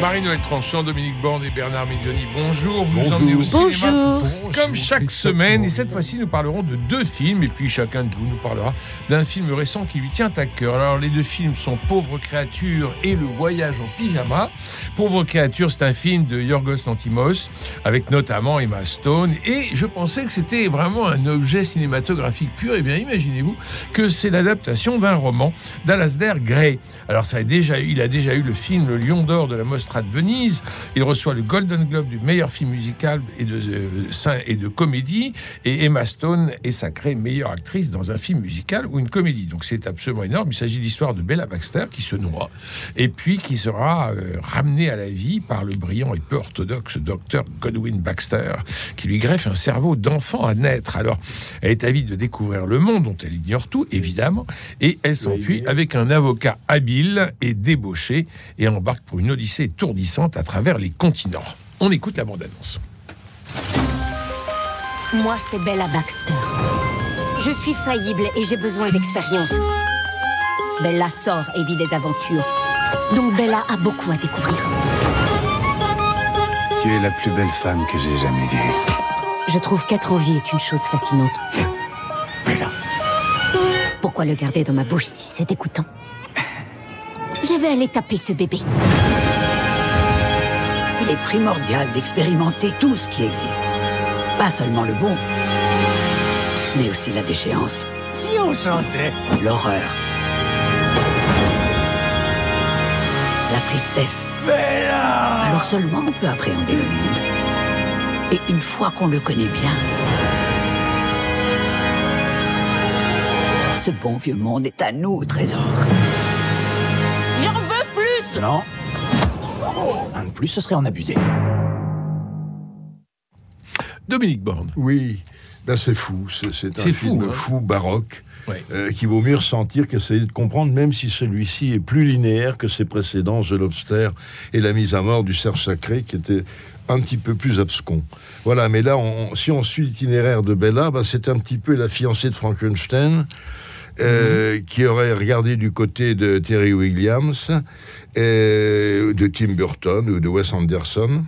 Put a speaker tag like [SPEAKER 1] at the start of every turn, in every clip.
[SPEAKER 1] Marie-Noël Tranchant, Dominique Borne et Bernard Midioni, bonjour. Vous nous emmenez au cinéma comme chaque semaine. Et cette fois-ci, nous parlerons de deux films. Et puis chacun de vous nous parlera d'un film récent qui lui tient à cœur. Alors, les deux films sont Pauvre créature et Le voyage en pyjama. Pauvre créature, c'est un film de Yorgos Lantimos avec notamment Emma Stone. Et je pensais que c'était vraiment un objet cinématographique pur. Et bien, imaginez-vous que c'est l'adaptation d'un roman d'Alasdair Gray. Alors, ça a déjà, il a déjà eu le film Le Lion d'Or de la Mostra de Venise. Il reçoit le Golden Globe du meilleur film musical et de, euh, et de comédie. Et Emma Stone est sacrée meilleure actrice dans un film musical ou une comédie. Donc c'est absolument énorme. Il s'agit de l'histoire de Bella Baxter qui se noie et puis qui sera euh, ramenée à la vie par le brillant et peu orthodoxe docteur Godwin Baxter qui lui greffe un cerveau d'enfant à naître. Alors elle est avide de découvrir le monde dont elle ignore tout, évidemment, et elle s'enfuit avec un avocat habile et débauché et embarque pour une odyssée étourdissante à travers les continents. On écoute la bande-annonce.
[SPEAKER 2] Moi, c'est Bella Baxter. Je suis faillible et j'ai besoin d'expérience. Bella sort et vit des aventures. Donc Bella a beaucoup à découvrir.
[SPEAKER 3] Tu es la plus belle femme que j'ai jamais vue.
[SPEAKER 2] Je trouve qu'être en vie est une chose fascinante.
[SPEAKER 3] Bella.
[SPEAKER 2] Pourquoi le garder dans ma bouche si c'est dégoûtant? Je vais aller taper ce bébé.
[SPEAKER 4] Il est primordial d'expérimenter tout ce qui existe. Pas seulement le bon, mais aussi la déchéance.
[SPEAKER 3] Si on chantait
[SPEAKER 4] L'horreur. La tristesse.
[SPEAKER 3] Bella
[SPEAKER 4] Alors seulement on peut appréhender le monde. Et une fois qu'on le connaît bien, ce bon vieux monde est à nous, trésor.
[SPEAKER 2] J'en veux plus
[SPEAKER 3] Non. Un de plus, ce serait en abuser.
[SPEAKER 1] Dominique Borne.
[SPEAKER 5] Oui, ben c'est fou. C'est un
[SPEAKER 1] C'est
[SPEAKER 5] film
[SPEAKER 1] fou,
[SPEAKER 5] fou,
[SPEAKER 1] hein.
[SPEAKER 5] baroque,
[SPEAKER 1] Ouais.
[SPEAKER 5] euh, qui vaut mieux ressentir qu'essayer de comprendre, même si celui-ci est plus linéaire que ses précédents, The Lobster et La mise à mort du cerf sacré, qui était un petit peu plus abscon. Voilà, mais là, on- si on suit l'itinéraire de Bella, ben, c'est un petit peu la fiancée de Frankenstein, euh, qui aurait regardé du côté de Terry Williams, euh, de Tim Burton ou de Wes Anderson.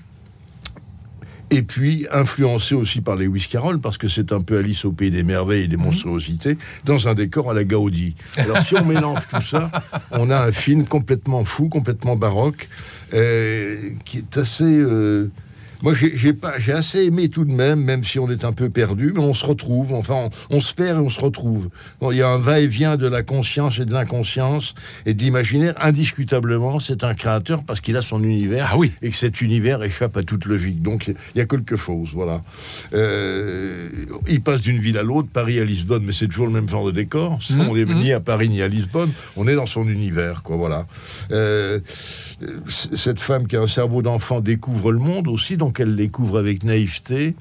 [SPEAKER 5] Et puis influencé aussi par Lewis Carroll, parce que c'est un peu Alice au pays des merveilles et des monstruosités, dans un décor à la Gaudi. Alors si on mélange tout ça, on a un film complètement fou, complètement baroque, euh, qui est assez... moi, j'ai j'ai pas, j'ai assez aimé tout de même, même si on est un peu perdu, mais on se retrouve. Enfin, on, on se perd et on se retrouve. Bon, il y a un va-et-vient de la conscience et de l'inconscience et de l'imaginaire. Indiscutablement, c'est un créateur parce qu'il a son univers
[SPEAKER 1] Ah oui.
[SPEAKER 5] et que cet univers échappe à toute logique. Donc, il y a quelque chose, voilà. Euh, il passe d'une ville à l'autre, Paris à Lisbonne, mais c'est toujours le même genre de décor.
[SPEAKER 1] Mhm,
[SPEAKER 5] On est
[SPEAKER 1] mhm.
[SPEAKER 5] ni à Paris ni à Lisbonne. On est dans son univers, quoi, voilà. Euh, cette femme qui a un cerveau d'enfant découvre le monde aussi, donc elle découvre avec naïveté,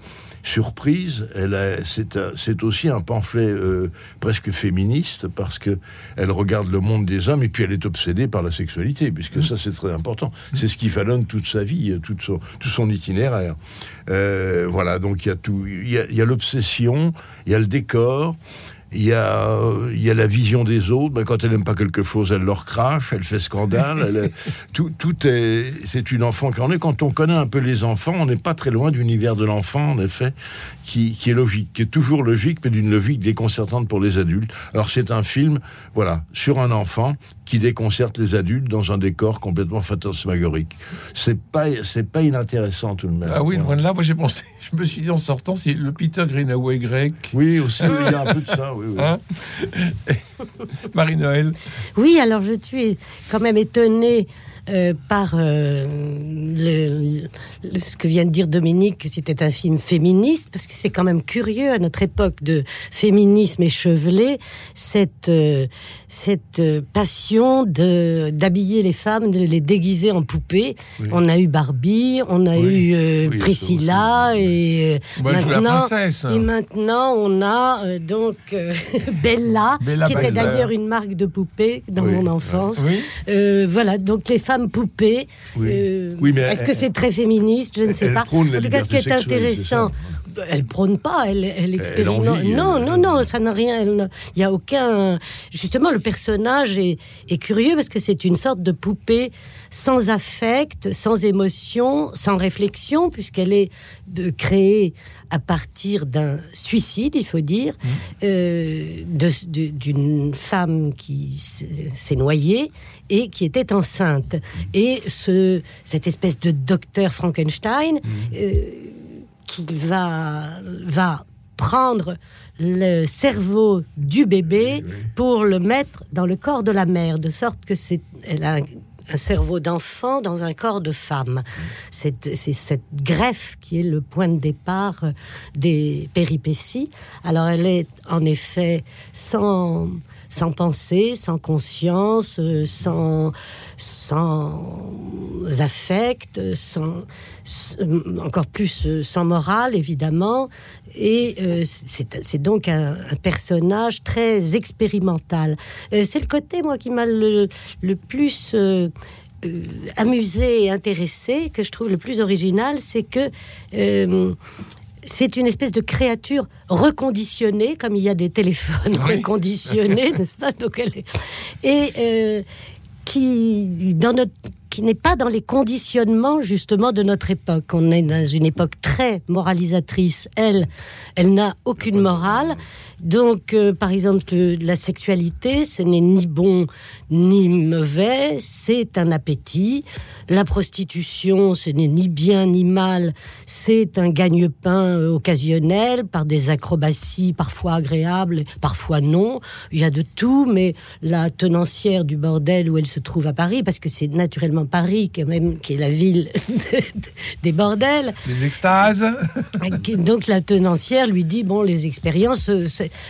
[SPEAKER 5] surprise. Elle a- c'est aussi un pamphlet euh, presque féministe parce que elle regarde le monde des hommes et puis elle est obsédée par la sexualité, puisque ça c'est très important. C'est ce qui jalonne toute sa vie, euh, tout son, tout son itinéraire. Euh, voilà, donc il y a tout, il y a- il y a l'obsession, il y a le décor. Il y, a, il y a la vision des autres. Ben, quand elle n'aime pas quelque chose, elle leur crache, elle fait scandale. elle tout, tout est. C'est une enfant qui en est. Quand on connaît un peu les enfants, on n'est pas très loin de l'univers de l'enfant, en effet, qui, qui est logique, qui est toujours logique, mais d'une logique déconcertante pour les adultes. Alors c'est un film, voilà, sur un enfant qui déconcerte les adultes dans un décor complètement fantasmagorique. C'est pas, c'est pas inintéressant tout de même.
[SPEAKER 1] Ah oui,
[SPEAKER 5] Voilà.
[SPEAKER 1] loin de là, moi j'ai pensé, je me suis dit en sortant, c'est le Peter Greenaway grec.
[SPEAKER 5] Oui, aussi, il y a un peu de ça. Oui, oui.
[SPEAKER 1] Hein Marie-Noël.
[SPEAKER 6] Oui, alors je suis quand même étonnée euh, par euh, le- le- ce que vient de dire Dominique, que c'était un film féministe, parce que c'est quand même curieux à notre époque de féminisme échevelé, cette, euh, cette passion de d'habiller les femmes, de les déguiser en poupées.
[SPEAKER 5] Oui.
[SPEAKER 6] On a eu Barbie, on a
[SPEAKER 5] Oui.
[SPEAKER 6] eu
[SPEAKER 5] Oui,
[SPEAKER 6] Priscilla, et
[SPEAKER 1] Bah,
[SPEAKER 6] maintenant, et maintenant, on a donc Bella,
[SPEAKER 1] Bella
[SPEAKER 6] qui était d'ailleurs une marque de poupée dans mon enfance. Voilà, donc les femmes poupées.
[SPEAKER 5] Oui.
[SPEAKER 6] euh,
[SPEAKER 5] Oui, mais
[SPEAKER 6] Est-ce que c'est très féministe? Je ne sais pas. En tout cas, ce qui est intéressant, elle prône pas, elle, elle expérimente. non, non, non, ça n'a rien. Il n'y a aucun. Justement, le personnage est, est curieux parce que c'est une sorte de poupée sans affect, sans émotion, sans réflexion, puisqu'elle est de créée à partir d'un suicide, il faut dire, mmh. euh, d'une femme qui s'est noyée et qui était enceinte. Et ce, cette espèce de docteur Frankenstein, mmh. euh, qui va, va prendre le cerveau du bébé pour le mettre dans le corps de la mère, de sorte que c'est, elle a un cerveau d'enfant dans un corps de femme. C'est cette greffe qui est le point de départ des péripéties. Alors elle est en effet sans, sans pensée, sans conscience, euh, sans, sans affect, sans, encore plus euh, sans morale, évidemment. Et c'est donc un, personnage très expérimental. c'est le côté, moi, qui m'a le, plus euh, amusé et intéressé, que je trouve le plus original, c'est que euh, c'est une espèce de créature reconditionnée, comme il y a des téléphones reconditionnés, n'est-ce pas? Donc elle est... Et euh, qui, dans notre qui n'est pas dans les conditionnements justement de notre époque. On est dans une époque très moralisatrice. Elle, elle n'a aucune morale. Donc, euh, par exemple, la sexualité, ce n'est ni bon ni mauvais, c'est un appétit. La prostitution, ce n'est ni bien ni mal, c'est un gagne-pain euh, occasionnel par des acrobaties parfois agréables, parfois non. Il y a de tout, mais la tenancière du bordel où elle se trouve à Paris, parce que c'est naturellement Paris quand même qui est la ville des bordels.
[SPEAKER 1] Des extases.
[SPEAKER 6] Donc la tenancière lui dit bon, les expériences, euh,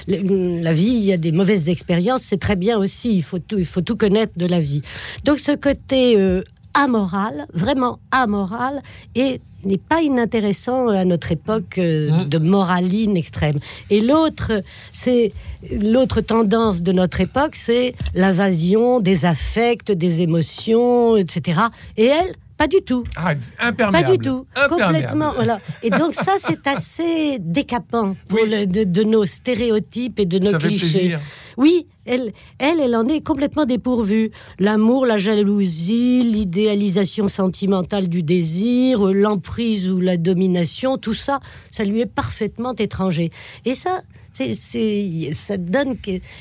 [SPEAKER 6] la vie, il y a des mauvaises expériences, c'est très bien aussi. Il faut tout, il faut tout connaître de la vie. Donc ce côté euh, amoral, vraiment amoral, et n'est pas inintéressant à notre époque euh, mmh. de moraline extrême. Et l'autre, c'est l'autre tendance de notre époque, c'est l'invasion des affects, des émotions, etc. Et elle, pas du tout.
[SPEAKER 1] Ah, imperméable.
[SPEAKER 6] Pas du tout. Complètement. Voilà. Et donc ça, c'est assez décapant pour de, nos stéréotypes et de nos clichés. Oui, elle, elle, elle en est complètement dépourvue. L'amour, la jalousie, l'idéalisation sentimentale du désir, l'emprise ou la domination, tout ça, ça lui est parfaitement étranger. Et ça, c'est, ça donne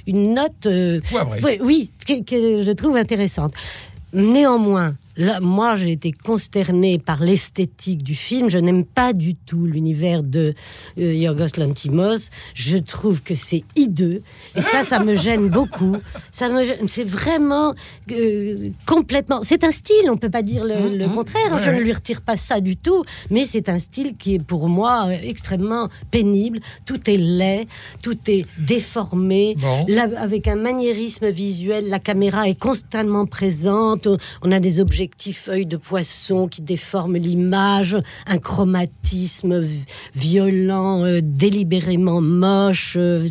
[SPEAKER 6] une note, euh, oui, que, je trouve intéressante. Néanmoins, Là, moi, j'ai été consternée par l'esthétique du film. Je n'aime pas du tout l'univers de euh, Yorgos Lantimos. Je trouve que c'est hideux. Et ça, ça me gêne beaucoup. Ça me C'est vraiment euh, complètement... C'est un style, on peut pas dire le, mmh, mmh. contraire. Je ne lui retire pas ça du tout. Mais c'est un style qui est pour moi euh, extrêmement pénible. Tout est laid, tout est déformé. avec un maniérisme visuel, la caméra est constamment présente. On a des objets feuilles de poisson qui déforment l'image, un chromatisme violent, euh, délibérément moche. Euh,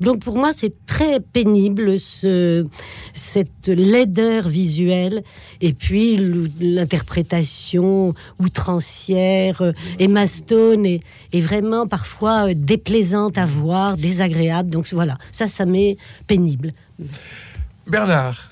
[SPEAKER 6] donc pour moi, c'est très pénible ce, cette laideur visuelle et puis l'interprétation outrancière. Euh, Emma Stone est, est vraiment parfois déplaisante à voir, désagréable. Donc voilà, ça, ça m'est pénible.
[SPEAKER 1] Bernard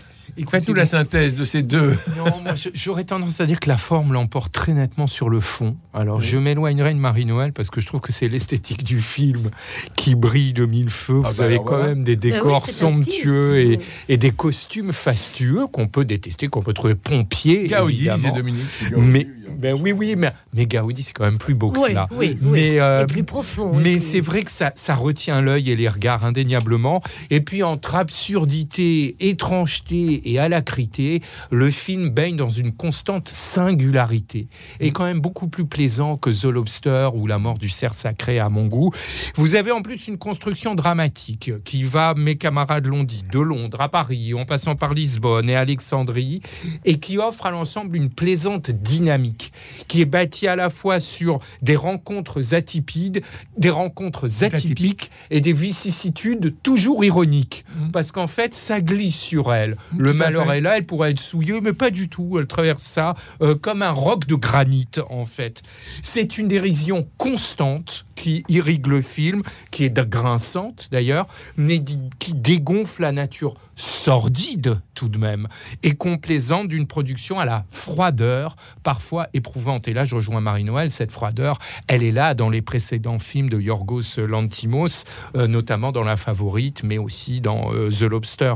[SPEAKER 1] Faites-nous la synthèse de ces deux.
[SPEAKER 7] Non, moi, j'aurais tendance à dire que la forme l'emporte très nettement sur le fond. Alors, je m'éloignerai de Marie-Noël parce que je trouve que c'est l'esthétique du film qui brille de mille feux. Ah Vous bah avez quand même des ah décors somptueux et, et, des costumes fastueux qu'on peut détester, qu'on peut trouver pompiers.
[SPEAKER 1] Gaudi, c'est Dominique.
[SPEAKER 7] Mais, ben oui, oui, mais, mais Gaudi, c'est quand même plus beau que cela.
[SPEAKER 6] Oui, mais, euh, et plus profond.
[SPEAKER 7] Mais c'est vrai que ça, ça retient l'œil et les regards indéniablement. Et puis, entre absurdité, étrangeté et alacrité, le film baigne dans une constante singularité et quand même beaucoup plus plaisant que The Lobster ou La mort du cerf sacré à mon goût. Vous avez en plus une construction dramatique qui va, mes camarades l'ont dit, de Londres à Paris, en passant par Lisbonne et Alexandrie, et qui offre à l'ensemble une plaisante dynamique qui est bâtie à la fois sur des rencontres atipides, des rencontres atypiques et des vicissitudes toujours ironiques. Mmh. Parce qu'en fait, ça glisse sur elle. Le elle est là, elle pourrait être souillée, mais pas du tout. Elle traverse ça euh, comme un roc de granit, en fait. C'est une dérision constante qui irrigue le film, qui est grinçante d'ailleurs, mais qui dégonfle la nature sordide tout de même et complaisante d'une production à la froideur parfois éprouvante. Et là, je rejoins Marie-Noël, cette froideur, elle est là dans les précédents films de Yorgos Lantimos, euh, notamment dans La Favorite, mais aussi dans euh, The Lobster.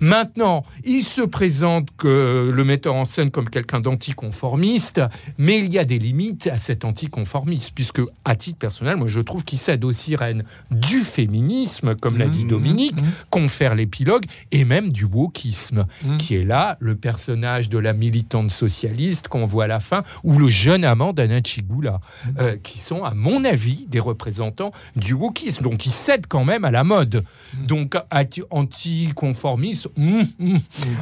[SPEAKER 7] Maintenant, il se présente que le metteur en scène comme quelqu'un d'anticonformiste, mais il y a des limites à cet anticonformisme, puisque à titre personnel, moi je trouve qu'il cède aux sirènes du féminisme, comme l'a dit mmh, Dominique, mmh. confère l'épilogue, et même du wokisme, mmh. qui est là le personnage de la militante socialiste qu'on voit à la fin, ou le jeune amant d'Anna Chigula, euh, qui sont, à mon avis, des représentants du wokisme. Donc, ils cèdent quand même à la mode. Donc, anticonformisme,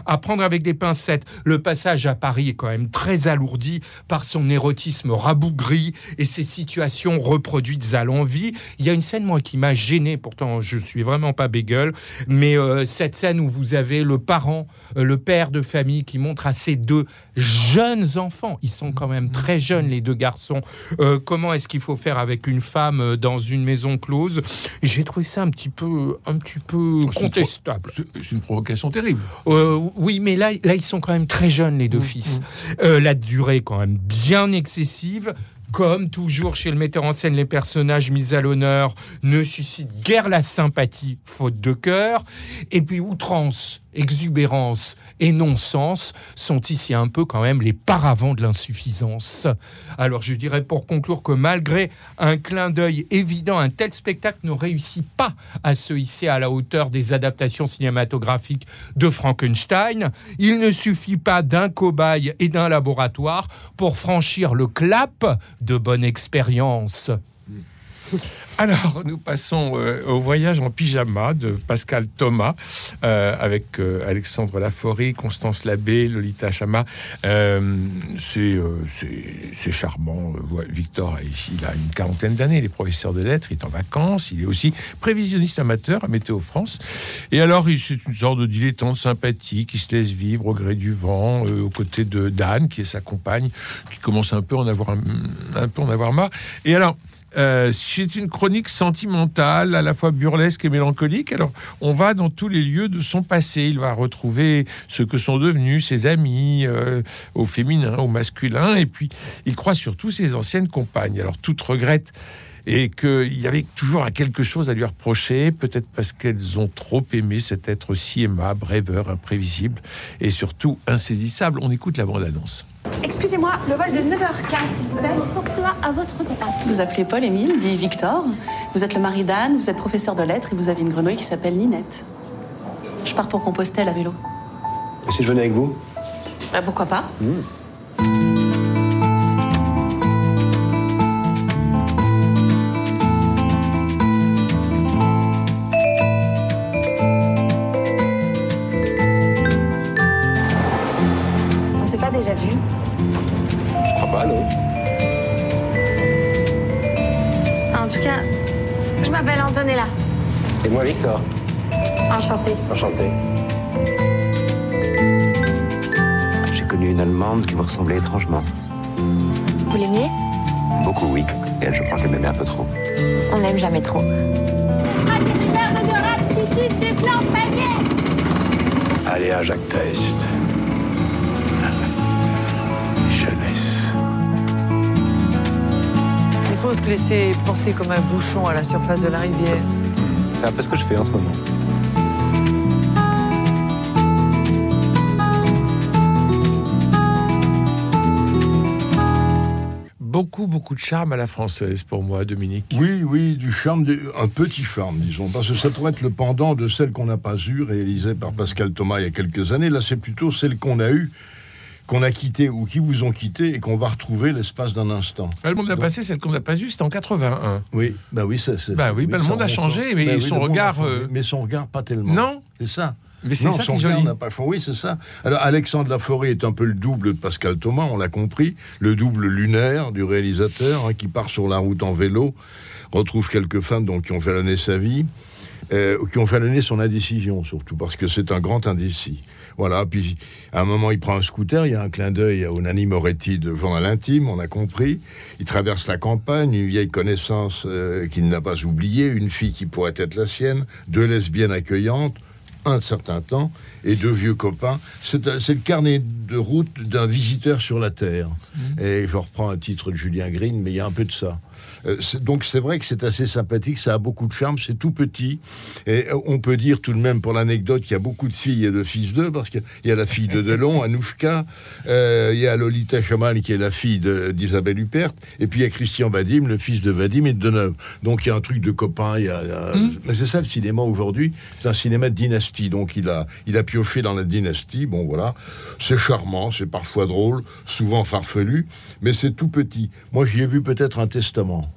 [SPEAKER 7] à prendre avec des pincettes. Le passage à Paris est quand même très alourdi par son érotisme rabougri et ses situations reproduites à l'envie. Il y a une scène, moi, qui m'a gêné, pourtant je suis vraiment pas bégueule, mais euh, cette scène où vous avez le parent, euh, le père de famille qui montre à ses deux jeunes enfants, ils sont quand même très jeunes, les deux garçons, euh, comment est-ce qu'il faut faire avec une femme dans une maison close? J'ai trouvé ça un petit peu, un petit peu contestable.
[SPEAKER 1] C'est une provocation terrible.
[SPEAKER 7] oui, mais là, là, ils sont quand même très jeunes, les deux mmh, fils. Mmh. la durée quand même bien excessive. Comme toujours chez le metteur en scène, les personnages mis à l'honneur ne suscitent guère la sympathie, faute de cœur. Et puis outrance exubérance et non-sens sont ici un peu quand même les paravents de l'insuffisance. Alors je dirais pour conclure que malgré un clin d'œil évident, un tel spectacle ne réussit pas à se hisser à la hauteur des adaptations cinématographiques de Frankenstein. Il ne suffit pas d'un cobaye et d'un laboratoire pour franchir le clap de bonne expérience.
[SPEAKER 1] Alors, nous passons euh, au voyage en pyjama de Pascal Thomas euh, avec euh, Alexandre Laforêt, Constance Labbé, Lolita Chama. c'est charmant. Victor, il a une quarantaine d'années, il est professeur de lettres, il est en vacances, il est aussi prévisionniste amateur à Météo France. Et alors, c'est une sorte de dilettante sympathique qui se laisse vivre au gré du vent, aux côtés de Dan, qui est sa compagne, qui commence un peu en avoir, un peu en avoir marre. Et alors, euh, c'est une chronique sentimentale, à la fois burlesque et mélancolique. Alors, on va dans tous les lieux de son passé. Il va retrouver ce que sont devenus ses amis, euh, au féminin, au masculin, et puis il croit surtout ses anciennes compagnes. Alors, toute regrette et qu'il y avait toujours quelque chose à lui reprocher, peut-être parce qu'elles ont trop aimé cet être si aimable, rêveur, imprévisible et surtout insaisissable. On écoute la bande-annonce.
[SPEAKER 8] Excusez-moi, le vol de 9h15, s'il vous plaît.
[SPEAKER 9] Pourquoi à votre contact
[SPEAKER 8] Vous appelez Paul Émile, dit Victor. Vous êtes le mari d'Anne, vous êtes professeur de lettres et vous avez une grenouille qui s'appelle Ninette. Je pars pour Compostelle à vélo.
[SPEAKER 10] Et si je venais avec vous?
[SPEAKER 8] Bah, Pourquoi pas hmm. Enchanté.
[SPEAKER 10] Enchanté. J'ai connu une Allemande qui vous ressemblait étrangement.
[SPEAKER 9] Vous l'aimiez?
[SPEAKER 10] Beaucoup, oui. Et elle, je crois qu'elle m'aimait un peu trop.
[SPEAKER 9] On n'aime jamais trop.
[SPEAKER 10] Allez, à Jacques Test. Jeunesse.
[SPEAKER 11] Il faut se laisser porter comme un bouchon à la surface de la rivière.
[SPEAKER 10] C'est un peu ce que je fais en ce moment.
[SPEAKER 1] Beaucoup, beaucoup de charme à la française pour moi, Dominique.
[SPEAKER 5] Oui, oui, du charme, un petit charme, disons, parce que ça pourrait être le pendant de celle qu'on n'a pas eue, réalisée par Pascal Thomas il y a quelques années. Là, c'est plutôt celle qu'on a eue qu'on a quitté ou qui vous ont quitté et qu'on va retrouver l'espace d'un instant.
[SPEAKER 1] Bah, le monde a passé, celle qu'on n'a pas vue, c'était en 81.
[SPEAKER 5] Oui, bah oui, ça,
[SPEAKER 1] bah oui, bah, le monde a changé, mais son regard. Euh,
[SPEAKER 5] mais son regard, pas tellement.
[SPEAKER 1] Non.
[SPEAKER 5] C'est ça.
[SPEAKER 1] Mais c'est ça
[SPEAKER 5] son regard n'a pas. Oui, c'est ça. Alors, Alexandre Laforêt est un peu le double de Pascal Thomas, on l'a compris, le double lunaire du réalisateur hein, qui part sur la route en vélo, retrouve quelques femmes donc, qui ont fait l'année sa vie euh, qui ont donner son indécision, surtout, parce que c'est un grand indécis. Voilà, puis à un moment, il prend un scooter, il y a un clin d'œil au Nani Moretti de Journal Intime, on a compris. Il traverse la campagne, une vieille connaissance euh, qu'il n'a pas oubliée, une fille qui pourrait être la sienne, deux lesbiennes accueillantes, un certain temps, et deux vieux copains. C'est le carnet de route d'un visiteur sur la Terre. Mmh. Et je reprends un titre de Julien Green, mais il y a un peu de ça. Euh, donc c'est vrai que c'est assez sympathique, ça a beaucoup de charme, c'est tout petit. Et euh, on peut dire tout de même, pour l'anecdote, qu'il y a beaucoup de filles et de fils d'eux, parce qu'il y a la fille de Delon, Anouchka, euh, il y a Lolita Chaman, qui est la fille d'Isabelle Huppert, et puis il y a Christian Vadim, le fils de Vadim et de Deneuve. Donc il y a un truc de copain, il y a, mmh. mais c'est ça le cinéma aujourd'hui, c'est un cinéma de dynastie, donc il a, il a pioché dans la dynastie, bon voilà, c'est charmant, c'est parfois drôle, souvent farfelu, mais c'est tout petit. Moi j'y ai vu peut-être un testament.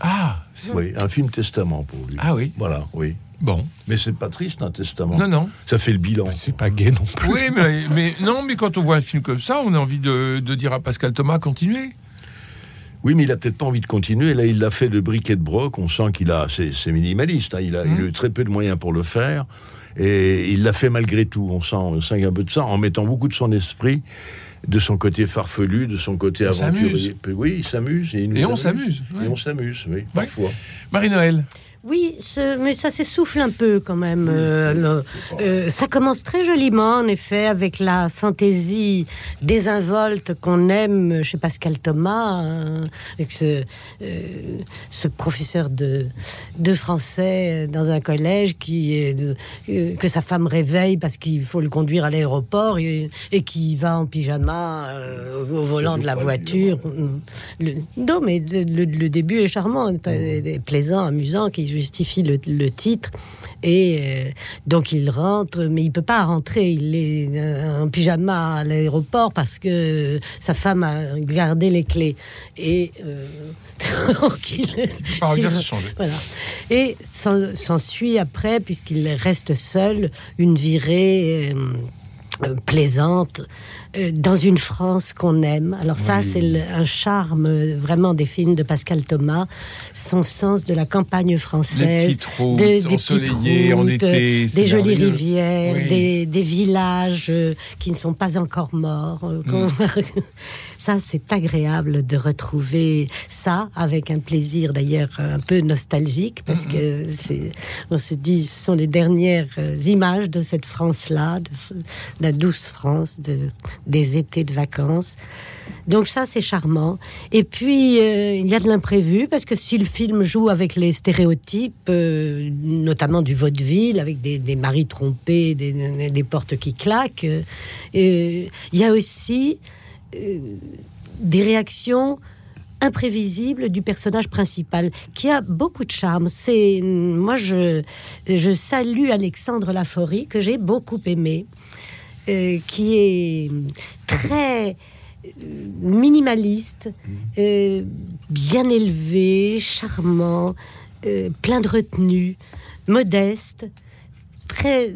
[SPEAKER 1] Ah
[SPEAKER 5] Oui, un film testament pour lui.
[SPEAKER 1] Ah oui
[SPEAKER 5] Voilà, oui.
[SPEAKER 1] Bon.
[SPEAKER 5] Mais c'est pas triste un testament.
[SPEAKER 1] Non, non.
[SPEAKER 5] Ça fait le bilan.
[SPEAKER 7] c'est pas gay non plus.
[SPEAKER 1] Oui, mais, mais, non, mais quand on voit un film comme ça, on a envie de, dire à Pascal Thomas continuez.
[SPEAKER 5] Oui, mais il a peut-être pas envie de continuer. Là, il l'a fait de briquet de broc. On sent qu'il a, c'est minimaliste. Hein. Il, a, il a eu mmh. très peu de moyens pour le faire, et il l'a fait malgré tout. On sent, on sent un peu de ça, en mettant beaucoup de son esprit de son côté farfelu, de son côté aventurier. Oui, il s'amuse.
[SPEAKER 1] Et, on s'amuse.
[SPEAKER 5] Et on s'amuse, oui, parfois.
[SPEAKER 1] Marie-Noël
[SPEAKER 6] oui, mais ça s'essouffle un peu quand même. Euh, euh, ça commence très joliment, en effet, avec la fantaisie désinvolte qu'on aime chez Pascal Thomas, hein, avec ce, euh, ce, professeur de, de français dans un collège qui que sa femme réveille parce qu'il faut le conduire à l'aéroport et, qui va en pyjama au, volant de la voiture. non, mais le, début est charmant, plaisant, amusant, qui justifie le, titre. Et euh, donc il rentre, mais il peut pas rentrer. Il est euh, en pyjama à l'aéroport parce que sa femme a gardé les clés. Et euh,
[SPEAKER 1] donc il,
[SPEAKER 6] voilà. Et s'ensuit après, puisqu'il reste seul, une virée plaisante euh, dans une France qu'on aime. Alors ça, c'est un charme euh, vraiment des films de Pascal Thomas, son sens de la campagne française,
[SPEAKER 1] des, petites routes,
[SPEAKER 6] des jolies rivières, des, villages euh, qui ne sont pas encore morts. Mm. ça, c'est agréable de retrouver ça avec un plaisir d'ailleurs un peu nostalgique parce que c'est, on se dit, ce sont les dernières images de cette France-là, de, de la douce France, de des étés de vacances. Donc ça, c'est charmant. Et puis, euh, il y a de l'imprévu, parce que si le film joue avec les stéréotypes, euh, notamment du vaudeville, avec des, maris trompés, des, portes qui claquent, euh, il y a aussi des réactions imprévisibles du personnage principal, qui a beaucoup de charme. C'est moi, je, je salue Alexandre Laforie, que j'ai beaucoup aimé. Euh, qui est très euh, minimaliste, mm. euh, bien élevé, charmant, plein de retenue, modeste, très,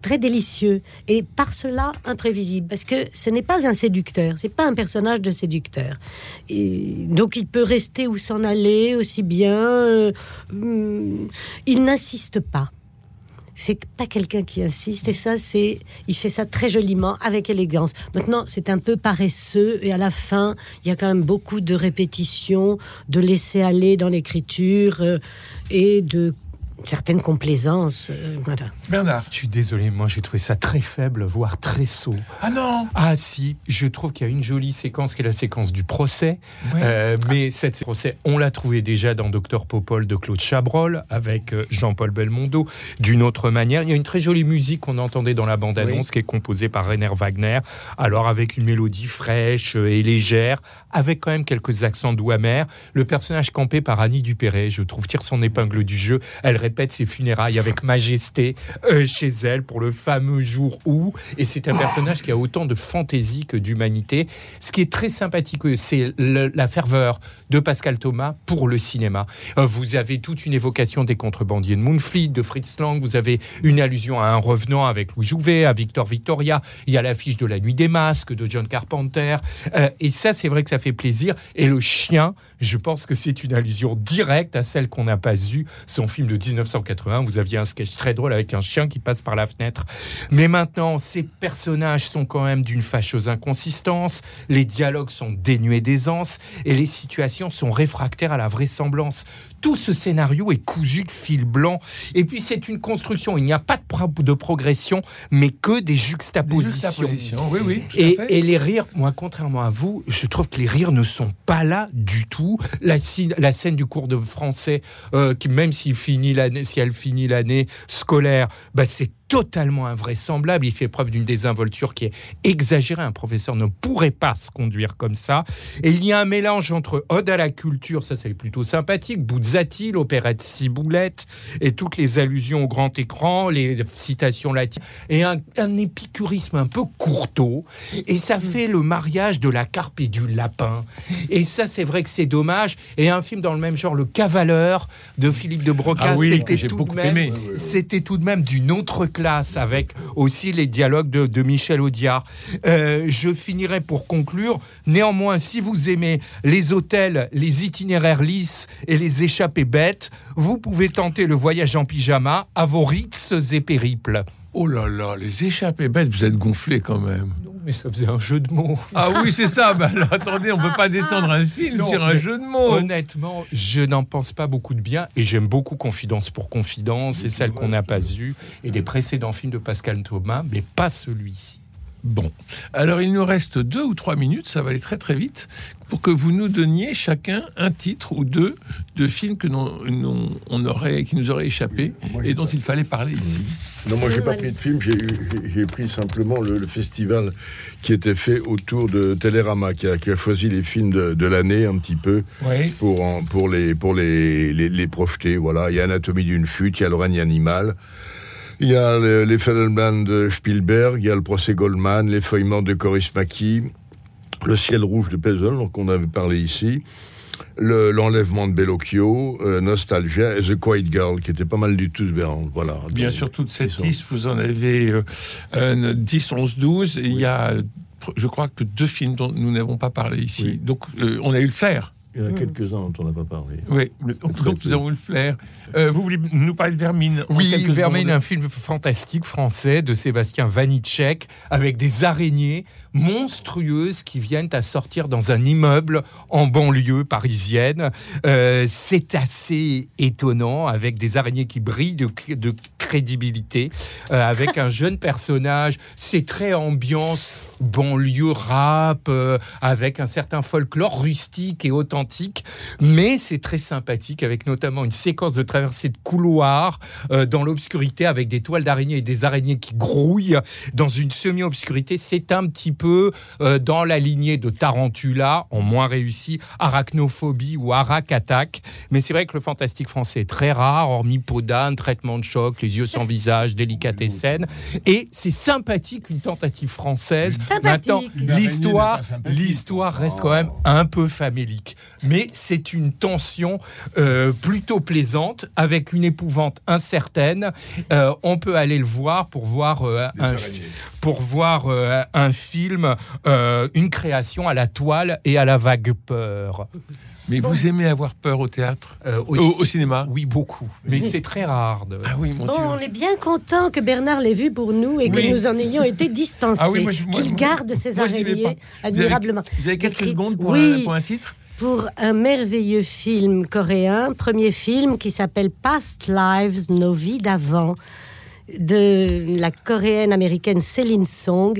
[SPEAKER 6] très délicieux et par cela imprévisible parce que ce n'est pas un séducteur, c'est pas un personnage de séducteur. Et donc il peut rester ou s'en aller aussi bien. il n'insiste pas c'est pas quelqu'un qui insiste et ça c'est il fait ça très joliment avec élégance. Maintenant c'est un peu paresseux et à la fin il y a quand même beaucoup de répétitions de laisser aller dans l'écriture euh, et de certaine complaisance. Euh,
[SPEAKER 1] Bernard.
[SPEAKER 7] Je suis désolé, moi j'ai trouvé ça très faible, voire très sot.
[SPEAKER 1] Ah non
[SPEAKER 7] Ah si, je trouve qu'il y a une jolie séquence qui est la séquence du procès. Euh, mais cette procès, on l'a trouvé déjà dans Docteur Popol de Claude Chabrol avec euh, Jean-Paul Belmondo d'une autre manière. Il y a une très jolie musique qu'on entendait dans la bande-annonce qui est composée par Rainer Wagner. Alors avec une mélodie fraîche et légère, avec quand même quelques accents doux amers. Le personnage campé par Annie Dupéret, je trouve, tire son épingle du jeu. Elle répète ses funérailles avec majesté euh, chez elle pour le fameux jour où. Et c'est un personnage qui a autant de fantaisie que d'humanité. Ce qui est très sympathique, c'est la ferveur de Pascal Thomas pour le cinéma. Euh, vous avez toute une évocation des contrebandiers de Moonfleet, de Fritz Lang. Vous avez une allusion à un revenant avec Louis Jouvet, à Victor Victoria. Il y a l'affiche de La Nuit des Masques de John Carpenter. Euh, et ça, c'est vrai que ça fait plaisir. Et le chien, je pense que c'est une allusion directe à celle qu'on n'a pas eue, son film de 19 1980, vous aviez un sketch très drôle avec un chien qui passe par la fenêtre. Mais maintenant, ces personnages sont quand même d'une fâcheuse inconsistance, les dialogues sont dénués d'aisance et les situations sont réfractaires à la vraisemblance. Tout ce scénario est cousu de fil blanc. Et puis c'est une construction. Il n'y a pas de, pro- de progression, mais que des juxtapositions.
[SPEAKER 1] juxtapositions, oui, oui,
[SPEAKER 7] Et, et les rires, moi, contrairement à vous, je trouve que les rires ne sont pas là du tout. La, scène du cours de français, euh, qui même s'il finit l'année, si elle finit l'année scolaire, bah, c'est totalement invraisemblable. Il fait preuve d'une désinvolture qui est exagérée. Un professeur ne pourrait pas se conduire comme ça. Et il y a un mélange entre ode à la culture, ça c'est plutôt sympathique, Buzzati, l'opérette Ciboulette, et toutes les allusions au grand écran, les citations latines, et un, un épicurisme un peu courteau. Et ça fait le mariage de la carpe et du lapin. Et ça, c'est vrai que c'est dommage. Et un film dans le même genre, Le Cavaleur de Philippe de Broca,
[SPEAKER 1] Ah oui, que
[SPEAKER 7] c'était
[SPEAKER 1] j'ai
[SPEAKER 7] tout de
[SPEAKER 1] beaucoup
[SPEAKER 7] même-
[SPEAKER 1] aimé.
[SPEAKER 7] c'était tout de même d'une autre avec aussi les dialogues de, Michel Audiard. Euh, je finirai pour conclure. Néanmoins, si vous aimez les hôtels, les itinéraires lisses et les échappées bêtes, vous pouvez tenter le voyage en pyjama à vos rites et périples.
[SPEAKER 1] Oh là là, les échappées bêtes, vous êtes gonflés quand même.
[SPEAKER 7] Mais ça faisait un jeu de mots.
[SPEAKER 1] Ah oui, c'est ça. Bah, alors, attendez, on peut pas descendre un film
[SPEAKER 7] Non,
[SPEAKER 1] sur un jeu de mots.
[SPEAKER 7] Honnêtement, je n'en pense pas beaucoup de bien et j'aime beaucoup Confidence pour Confidence et celle qu'on n'a pas eue et des précédents films de Pascal Thomas, mais pas celui-ci.
[SPEAKER 1] Bon, alors il nous reste deux ou trois minutes, ça va aller très très vite, pour que vous nous donniez chacun un titre ou deux de films que non- non- on aurait, qui nous auraient échappé et dont il fallait parler ici.
[SPEAKER 5] Non, moi, j'ai pas pris de film, j'ai pris simplement le, le festival qui était fait autour de Télérama, qui a, qui a choisi les films de, de l'année un petit peu
[SPEAKER 1] Oui.
[SPEAKER 5] pour, en- pour, les, pour les, les, les projeter. Voilà. Il y a Anatomie d'une chute, il y a Le règne animal, il y a le- Les Fabelmans de Spielberg, il y a Le procès Goldman, L'effeuillement de Coris Maki, Le ciel rouge de Pezel, donc on avait parlé ici. Le- L'enlèvement de Bellocchio, euh, Nostalgia et The Quiet Girl, qui était pas mal du tout, Véran. Voilà.
[SPEAKER 1] Bien
[SPEAKER 5] Donc,
[SPEAKER 1] sûr, toute cette liste, vous en avez euh, euh, 10, 11, 12, et il y a, je crois que deux films dont nous n'avons pas parlé ici.
[SPEAKER 5] Oui.
[SPEAKER 1] Donc, euh, on a eu le flair.
[SPEAKER 5] Il y en a quelques-uns dont on n'a pas parlé.
[SPEAKER 1] Oui, donc, donc nous avons le flair. Euh, vous voulez nous parler de Vermine
[SPEAKER 7] Oui, Vermine,
[SPEAKER 1] secondes
[SPEAKER 7] un film fantastique français de Sébastien Vanitschek avec des araignées monstrueuses qui viennent à sortir dans un immeuble en banlieue parisienne. Euh, c'est assez étonnant avec des araignées qui brillent de, cr- de crédibilité, euh, avec un jeune personnage. C'est très ambiance banlieue rap, euh, avec un certain folklore rustique et authentique, mais c'est très sympathique avec notamment une séquence de traversée de couloir euh, dans l'obscurité avec des toiles d'araignées et des araignées qui grouillent dans une semi-obscurité. C'est un petit peu euh, dans la lignée de Tarantula, en moins réussi, Arachnophobie ou Arac Attack. Mais c'est vrai que le fantastique français est très rare, hormis Podane, Traitement de choc, Les yeux sans visage, Délicatessen. Et c'est sympathique, une tentative française. Maintenant, l'histoire, l'histoire reste quand même un peu famélique. Mais c'est une tension euh, plutôt plaisante, avec une épouvante incertaine. Euh, on peut aller le voir pour voir euh, un, pour voir euh, un film, euh, une création à la toile et à la vague peur.
[SPEAKER 1] Mais vous aimez avoir peur au théâtre?
[SPEAKER 7] Euh,
[SPEAKER 1] au, au cinéma?
[SPEAKER 7] Oui, beaucoup. Mais c'est très rare. de-
[SPEAKER 1] Ah oui, mon
[SPEAKER 6] Bon,
[SPEAKER 1] Dieu.
[SPEAKER 6] on est bien content que Bernard l'ait vu pour nous et que
[SPEAKER 1] Oui.
[SPEAKER 6] nous en ayons été dispensés.
[SPEAKER 1] Ah oui,
[SPEAKER 6] Qu'il garde ses
[SPEAKER 1] moi,
[SPEAKER 6] araignées
[SPEAKER 1] pas. Vous avez-
[SPEAKER 6] admirablement.
[SPEAKER 1] Vous avez quelques
[SPEAKER 6] Écrit-
[SPEAKER 1] secondes pour,
[SPEAKER 6] Oui.
[SPEAKER 1] un, pour un titre?
[SPEAKER 6] Pour un merveilleux film coréen, premier film qui s'appelle Past Lives, Nos vies d'avant, de la coréenne américaine Céline Song.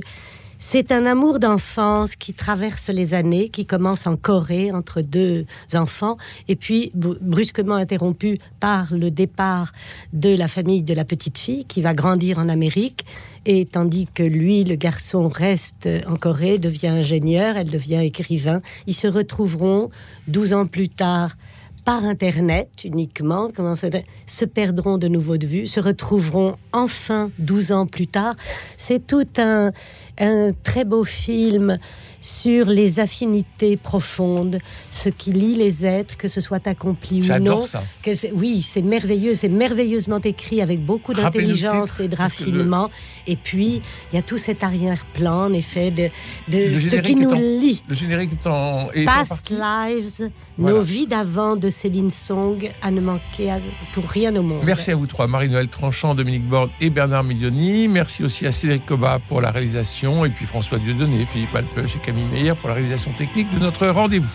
[SPEAKER 6] C'est un amour d'enfance qui traverse les années, qui commence en Corée entre deux enfants, et puis br- brusquement interrompu par le départ de la famille de la petite fille qui va grandir en Amérique. Et tandis que lui, le garçon, reste en Corée, devient ingénieur, elle devient écrivain, ils se retrouveront 12 ans plus tard par Internet uniquement, comment se perdront de nouveau de vue, se retrouveront enfin 12 ans plus tard. C'est tout un, un très beau film sur les affinités profondes, ce qui lie les êtres, que ce soit accompli ou non.
[SPEAKER 1] J'adore ça.
[SPEAKER 6] Que oui, c'est merveilleux, c'est merveilleusement écrit avec beaucoup d'intelligence et de raffinement. Et puis, il y a tout cet arrière-plan, en effet, de, ce qui nous
[SPEAKER 1] en-
[SPEAKER 6] lie.
[SPEAKER 1] Le générique est en, est
[SPEAKER 6] Past. Lives,
[SPEAKER 1] Voilà.
[SPEAKER 6] nos vies d'avant de Céline Song, à ne manquer pour rien au monde.
[SPEAKER 1] Merci à vous trois, Marie-Noël Tranchant, Dominique Borne et Bernard Milioni. Merci aussi à Cédric Cobat pour la réalisation, et puis François Dieudonné, Philippe Alpeuch et Camille Meyer pour la réalisation technique de notre rendez-vous.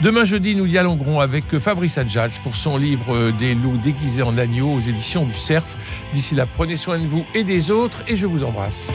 [SPEAKER 1] Demain jeudi, nous dialoguerons avec Fabrice Adjadj pour son livre euh, Des loups déguisés en agneaux aux éditions du Cerf. D'ici là, prenez soin de vous et des autres, et je vous embrasse.